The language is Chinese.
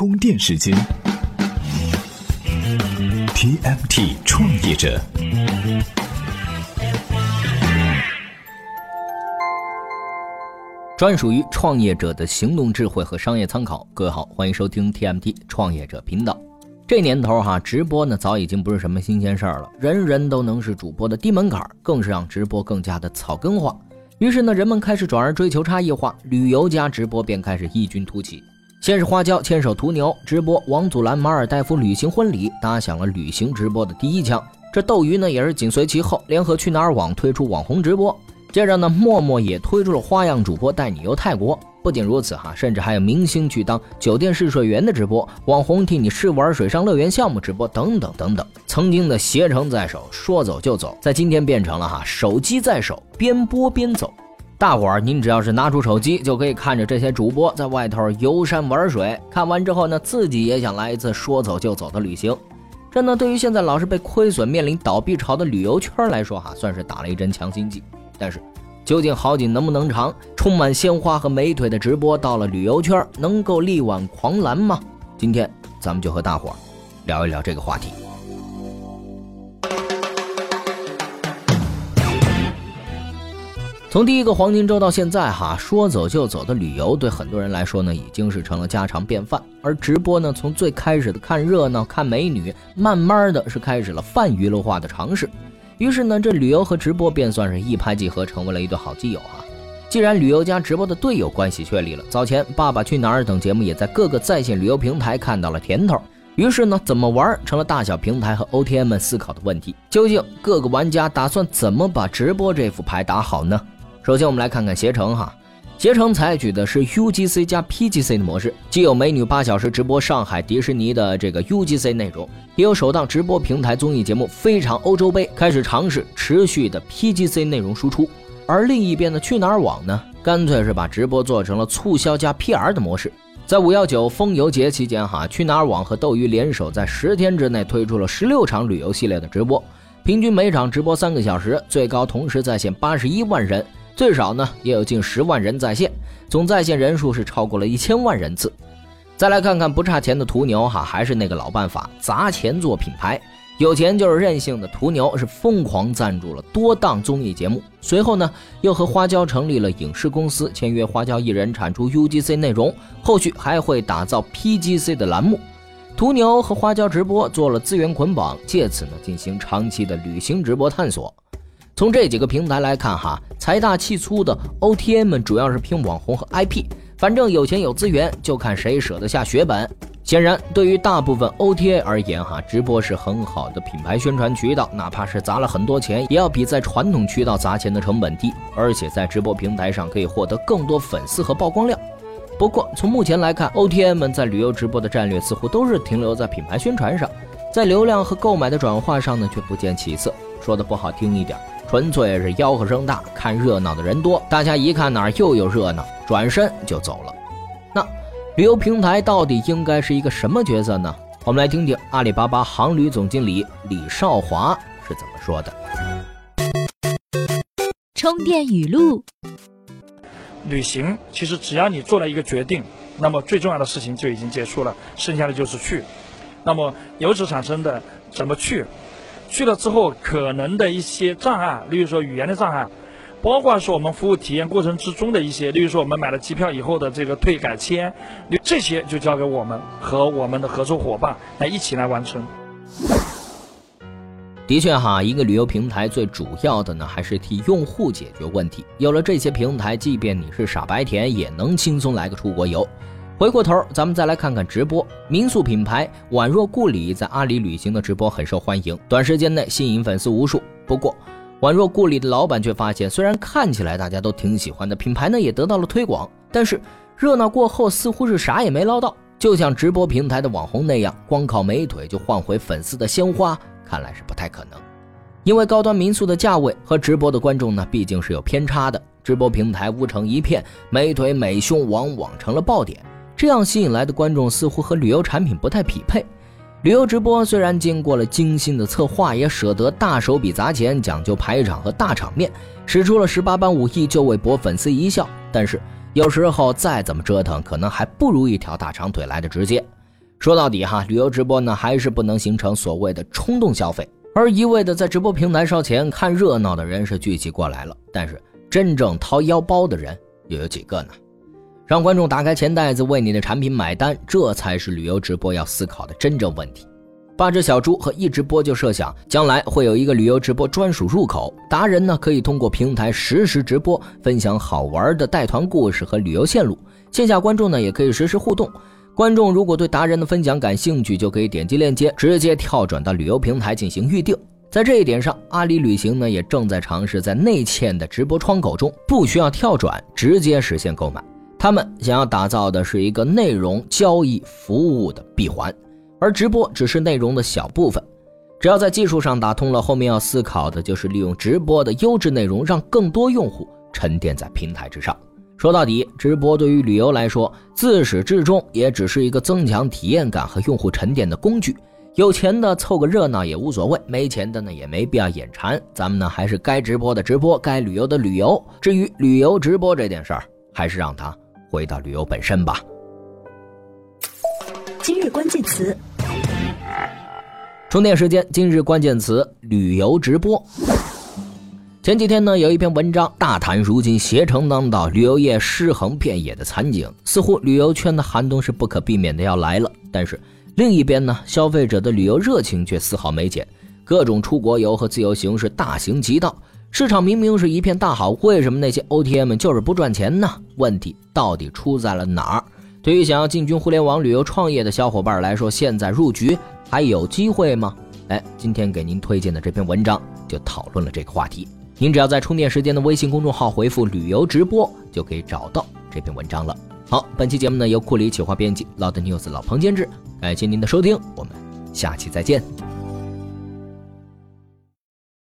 充电时间，TMT 创业者，专属于创业者的行动智慧和商业参考。各位好，欢迎收听 TMT 创业者频道。这年头哈，直播呢早已经不是什么新鲜事儿了，人人都能是主播的低门槛，更是让直播更加的草根化。于是呢，人们开始转而追求差异化，旅游加直播便开始异军突起。先是花椒牵手途牛直播王祖蓝马尔代夫旅行婚礼，打响了旅行直播的第一枪。这斗鱼呢也是紧随其后，联合去哪儿网推出网红直播。接着呢，陌陌也推出了花样主播带你游泰国。不仅如此哈，甚至还有明星去当酒店试睡员的直播，网红替你试玩水上乐园项目直播等等等等。曾经的携程在手，说走就走，在今天变成了哈手机在手，边播边走。大伙儿，您只要是拿出手机，就可以看着这些主播在外头游山玩水。看完之后呢，自己也想来一次说走就走的旅行。这呢，对于现在老是被亏损、面临倒闭潮的旅游圈来说，哈，算是打了一针强心剂。但是。究竟好景能不能长？充满鲜花和美腿的直播到了旅游圈，能够力挽狂澜吗？今天咱们就和大伙儿聊一聊这个话题。从第一个黄金周到现在，哈，说走就走的旅游对很多人来说呢，已经是成了家常便饭。而直播呢，从最开始的看热闹、看美女，慢慢的是开始了泛娱乐化的尝试。于是呢，这旅游和直播便算是一拍即合，成为了一对好基友啊。既然旅游加直播的队友关系确立了，早前《爸爸去哪儿》等节目也在各个在线旅游平台看到了甜头。于是呢，怎么玩成了大小平台和 OTM 们思考的问题。究竟各个玩家打算怎么把直播这副牌打好呢？首先，我们来看看携程哈。携程采取的是 UGC 加 PGC 的模式，既有美女八小时直播上海迪士尼的这个 UGC 内容，也有首档直播平台综艺节目《非常欧洲杯》开始尝试持续的 PGC 内容输出。而另一边的去哪儿网呢，干脆是把直播做成了促销加 PR 的模式。在五幺九风游节期间，哈，去哪儿网和斗鱼联手在十天之内推出了十六场旅游系列的直播，平均每场直播三个小时，最高同时在线八十一万人。最少呢，也有近十万人在线，总在线人数是超过了一千万人次。再来看看不差钱的途牛哈，还是那个老办法，砸钱做品牌。有钱就是任性的途牛是疯狂赞助了多档综艺节目，随后呢又和花椒成立了影视公司，签约花椒艺人产出 UGC 内容，后续还会打造 PGC 的栏目。途牛和花椒直播做了资源捆绑，借此呢进行长期的旅行直播探索。从这几个平台来看，哈，财大气粗的 OTA 们主要是拼网红和 IP，反正有钱有资源，就看谁舍得下血本。显然，对于大部分 OTA 而言，哈，直播是很好的品牌宣传渠道，哪怕是砸了很多钱，也要比在传统渠道砸钱的成本低，而且在直播平台上可以获得更多粉丝和曝光量。不过，从目前来看，OTA 们在旅游直播的战略似乎都是停留在品牌宣传上，在流量和购买的转化上呢，却不见起色。说的不好听一点。纯粹是吆喝声大，看热闹的人多，大家一看哪儿又有热闹，转身就走了。那旅游平台到底应该是一个什么角色呢？我们来听听阿里巴巴航旅总经理李少华是怎么说的。充电语录：旅行其实只要你做了一个决定，那么最重要的事情就已经结束了，剩下的就是去。那么由此产生的怎么去？去了之后，可能的一些障碍，例如说语言的障碍，包括说我们服务体验过程之中的一些，例如说我们买了机票以后的这个退改签，这些就交给我们和我们的合作伙伴来一起来完成。的确哈，一个旅游平台最主要的呢，还是替用户解决问题。有了这些平台，即便你是傻白甜，也能轻松来个出国游。回过头，咱们再来看看直播。民宿品牌宛若故里在阿里旅行的直播很受欢迎，短时间内吸引粉丝无数。不过，宛若故里的老板却发现，虽然看起来大家都挺喜欢的，品牌呢也得到了推广，但是热闹过后似乎是啥也没捞到。就像直播平台的网红那样，光靠美腿就换回粉丝的鲜花，看来是不太可能。因为高端民宿的价位和直播的观众呢，毕竟是有偏差的。直播平台乌成一片，美腿美胸往往成了爆点。这样吸引来的观众似乎和旅游产品不太匹配。旅游直播虽然经过了精心的策划，也舍得大手笔砸钱，讲究排场和大场面，使出了十八般武艺就为博粉丝一笑。但是有时候再怎么折腾，可能还不如一条大长腿来的直接。说到底哈，旅游直播呢还是不能形成所谓的冲动消费，而一味的在直播平台烧钱看热闹的人是聚集过来了，但是真正掏腰包的人又有几个呢？让观众打开钱袋子为你的产品买单，这才是旅游直播要思考的真正问题。八只小猪和一直播就设想，将来会有一个旅游直播专属入口，达人呢可以通过平台实时直播，分享好玩的带团故事和旅游线路，线下观众呢也可以实时互动。观众如果对达人的分享感兴趣，就可以点击链接，直接跳转到旅游平台进行预定。在这一点上，阿里旅行呢也正在尝试在内嵌的直播窗口中，不需要跳转，直接实现购买。他们想要打造的是一个内容交易服务的闭环，而直播只是内容的小部分。只要在技术上打通了，后面要思考的就是利用直播的优质内容，让更多用户沉淀在平台之上。说到底，直播对于旅游来说，自始至终也只是一个增强体验感和用户沉淀的工具。有钱的凑个热闹也无所谓，没钱的呢也没必要眼馋。咱们呢还是该直播的直播，该旅游的旅游。至于旅游直播这件事儿，还是让它回到旅游本身吧。今日关键词，充电时间。今日关键词：旅游直播。前几天呢，有一篇文章大谈如今携程当道、旅游业尸横遍野的惨景，似乎旅游圈的寒冬是不可避免的要来了。但是另一边呢，消费者的旅游热情却丝毫没减，各种出国游和自由行是大行其道。市场明明是一片大好，为什么那些 OTM 就是不赚钱呢？问题到底出在了哪儿？对于想要进军互联网旅游创业的小伙伴来说，现在入局还有机会吗？哎，今天给您推荐的这篇文章就讨论了这个话题。您只要在充电时间的微信公众号回复“旅游直播”，就可以找到这篇文章了。好，本期节目呢由库里企划编辑，老的 news 老彭监制，感谢您的收听，我们下期再见。